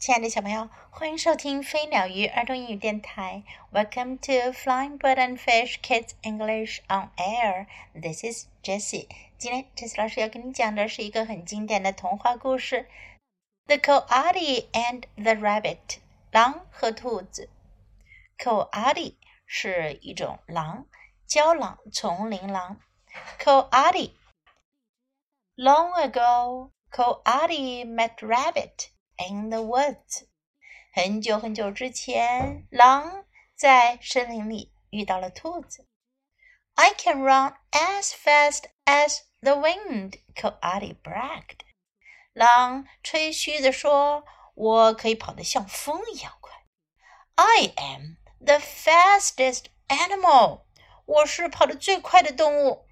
亲爱的小朋友，欢迎收听飞鸟鱼儿童英语电台。Welcome to Flying Bird and Fish Kids English on Air. This is Jessie. 今天 Jessie 老师要跟你讲的是一个很经典的童话故事，《The Coyote and the Rabbit》狼和兔子。Coyote 是一种狼，郊狼、丛林狼。Coyote Long ago, Coyote met Rabbit in the woods。很久很久之前，狼在森林里遇到了兔子。I can run as fast as the wind, Coati bragged。狼吹嘘地说：“我可以跑得像风一样快。”I am the fastest animal。我是跑得最快的动物。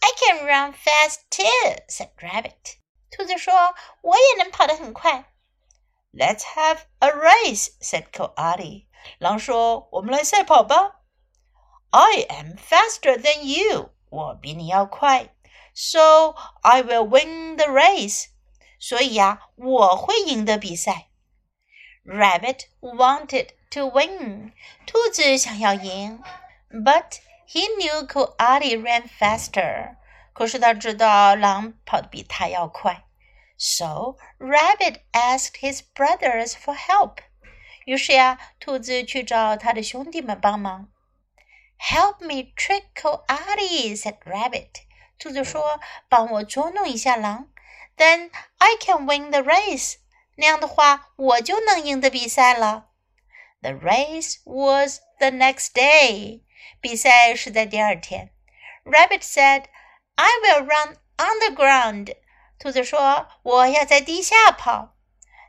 I can run fast too," said Rabbit. 兔子说：“我也能跑得很快。” Let's have a race," said Coyote. 狼说：“我们来赛跑吧。” I am faster than you. 我比你要快。So I will win the race. 所以呀，我会赢得比赛。Rabbit wanted to win. 兔子想要赢。But he knew Coyote ran faster. 可是他知道狼跑得比他要快，so Rabbit asked his brothers for help。于是呀，兔子去找他的兄弟们帮忙。Help me trick Coati，said Rabbit。兔子说：“帮我捉弄一下狼，then I can win the race。那样的话，我就能赢得比赛了。” The race was the next day。比赛是在第二天。Rabbit said。 I will run on the ground. 兔子说：“我要在地下跑。”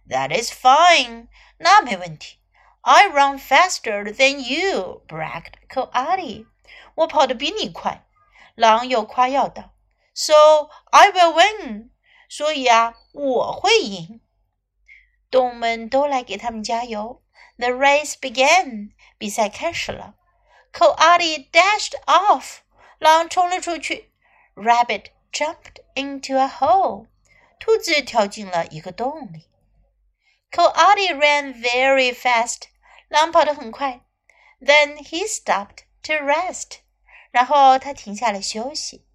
That is fine. 那没问题。I run faster than you, bragged Coati. 我跑得比你快。狼又夸耀道：“So I will win. 所以啊，我会赢。”动物们都来给他们加油。The race began. 比赛开始了。Coati dashed off. 狼冲了出去。 Rabbit jumped into a hole. 兔子跳进了一个洞里。Coati ran very fast. 狼跑得很快。Then he stopped to rest. 然后他停下来休息。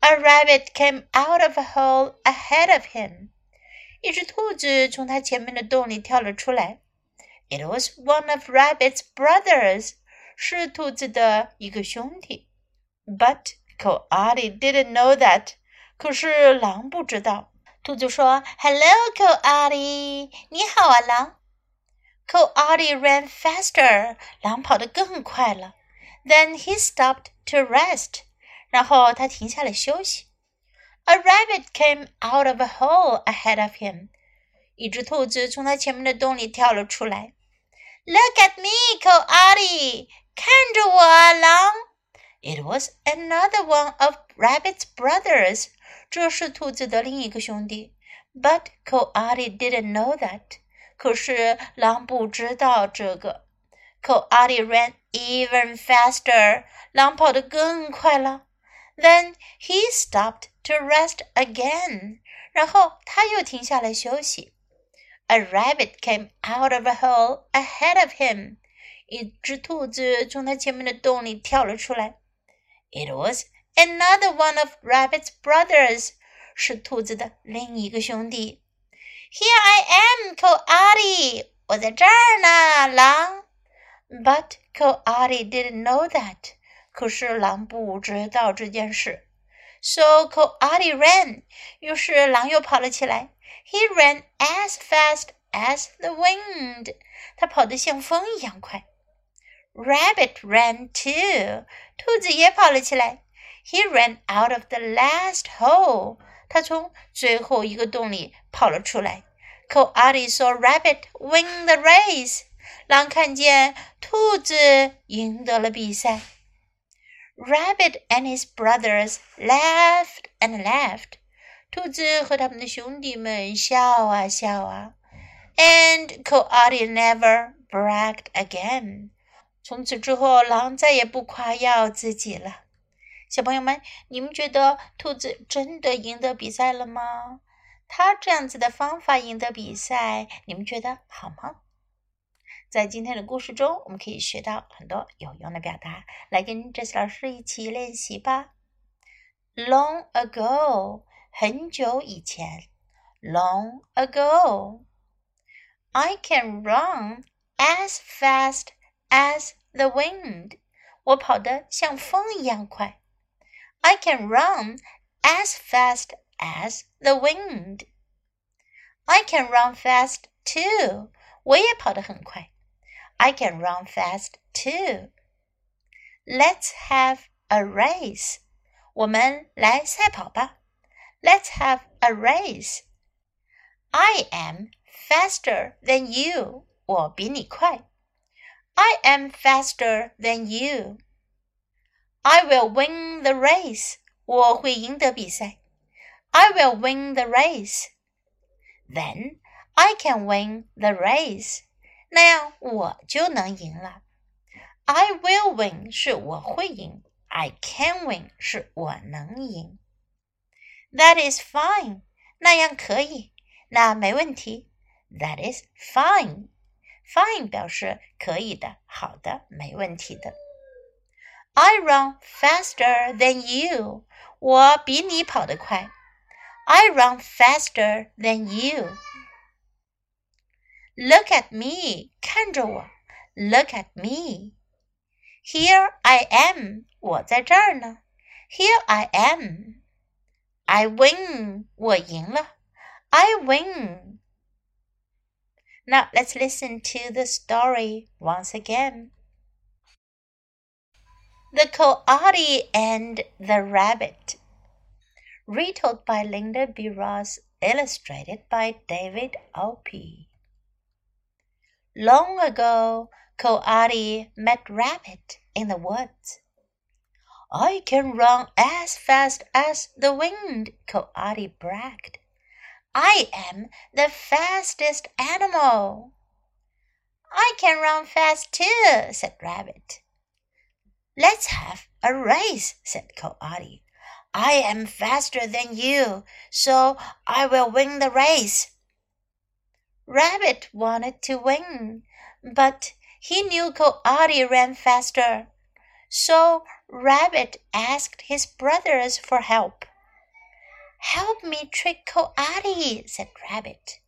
A rabbit came out of a hole ahead of him. 一只兔子从他前面的洞里跳了出来。It was one of Rabbit's brothers. 是兔子的一个兄弟。But Coyote didn't know that，可是狼不知道。兔子说：“Hello, Coyote，你好啊，狼。” Coyote ran faster，狼跑得更快了。Then he stopped to rest，然后他停下来休息。A rabbit came out of a hole ahead of him，一只兔子从他前面的洞里跳了出来。Look at me, Coyote，看着我，狼。It was another one of Rabbit's brothers. 这是兔子的另一个兄弟。But Coati didn't know that. 可是狼不知道这个。Coati ran even faster. 狼跑得更快了。Then he stopped to rest again. 然后他又停下来休息。A rabbit came out of a hole ahead of him. 一只兔子从他前面的洞里跳了出来。It was another one of Rabbit's brothers，是兔子的另一个兄弟。Here I am, Coyote，我在这儿呢，狼。But Coyote didn't know that，可是狼不知道这件事。So Coyote ran，于是狼又跑了起来。He ran as fast as the wind，他跑得像风一样快。Rabbit ran too. 兔子也跑了起来。He ran out of the last hole. 他从最后一个洞里跑了出来。Coati saw Rabbit win the race. 狼看见兔子赢得了比赛。Rabbit and his brothers laughed and laughed. 兔子和他们的兄弟们笑啊笑啊。And Coati never bragged again. 从此之后，狼再也不夸耀自己了。小朋友们，你们觉得兔子真的赢得比赛了吗？他这样子的方法赢得比赛，你们觉得好吗？在今天的故事中，我们可以学到很多有用的表达，来跟 Jess 老师一起练习吧。Long ago，很久以前。Long ago，I can run as fast as the wind。我跑得像风一样快。I can run as fast as the wind. I can run fast too. 我也跑得很快。I can run fast too. Let's have a race. 我们来赛跑吧。Let's have a race. I am faster than you. 我比你快。 I am faster than you. I will win the race. 我会赢得比赛。I will win the race. Then I can win the race. 那样我就能赢了。I will win 是我会赢，I can win 是我能赢。That is fine，那样可以，那没问题。That is fine。 Fine 表示可以的、好的、没问题的。I run faster than you。我比你跑得快。I run faster than you. Look at me，看着我。Look at me. Here I am，我在这儿呢。Here I am. I win，我赢了。I win. Now let's listen to the story once again. The Coyote and the Rabbit retold by Linda B. Ross, illustrated by David Opie. Long ago, Coyote met Rabbit in the woods. I can run as fast as the wind, Coyote bragged. I am the fastest animal. I can run fast too, said Rabbit. Let's have a race, said Coyote. I am faster than you, so I will win the race. Rabbit wanted to win, but he knew Coyote ran faster. So Rabbit asked his brothers for help. Help me trick Coyote, said Rabbit.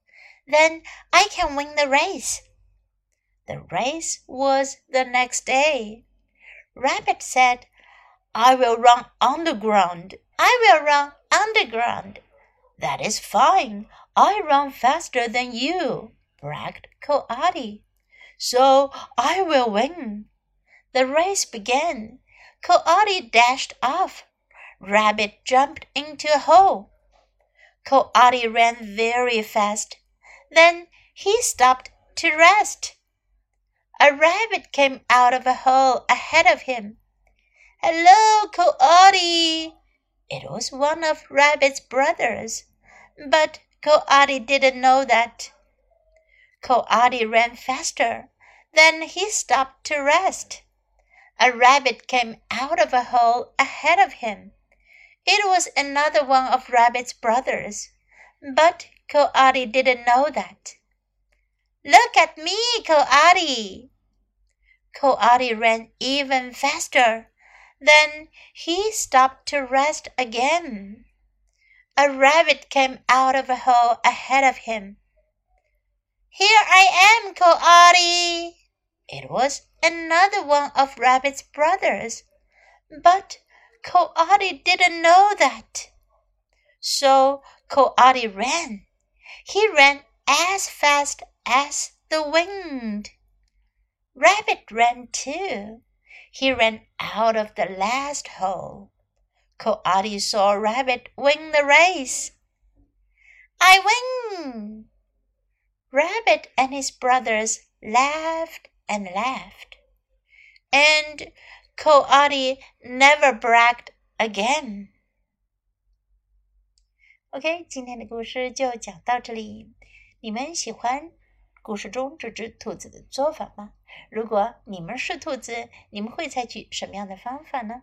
Then I can win the race. The race was the next day. Rabbit said, I will run underground. I will run underground. That is fine. I run faster than you, bragged Coyote. So I will win. The race began. Coyote dashed off. Rabbit jumped into a hole. Coyote ran very fast. Then he stopped to rest. A rabbit came out of a hole ahead of him. Hello, Coyote! It was one of Rabbit's brothers, but Coyote didn't know that. Coyote ran faster. Then he stopped to rest. A rabbit came out of a hole ahead of him. It was another one of Rabbit's brothers, but Coyote didn't know that. Look at me, Coyote! Coyote ran even faster. Then he stopped to rest again. A rabbit came out of a hole ahead of him. Here I am, Coyote! It was another one of Rabbit's brothers, but Coyote didn't know that. So Coyote ran. He ran as fast as the wind. Rabbit ran too. He ran out of the last hole. Coyote saw Rabbit win the race. I win! Rabbit and his brothers laughed and laughed. And Coati never bragged again. OK，今天的故事就讲到这里。你们喜欢故事中这只兔子的做法吗？如果你们是兔子，你们会采取什么样的方法呢？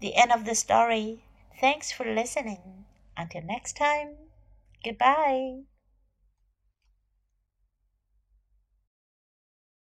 The end of the story. Thanks for listening. Until next time, goodbye.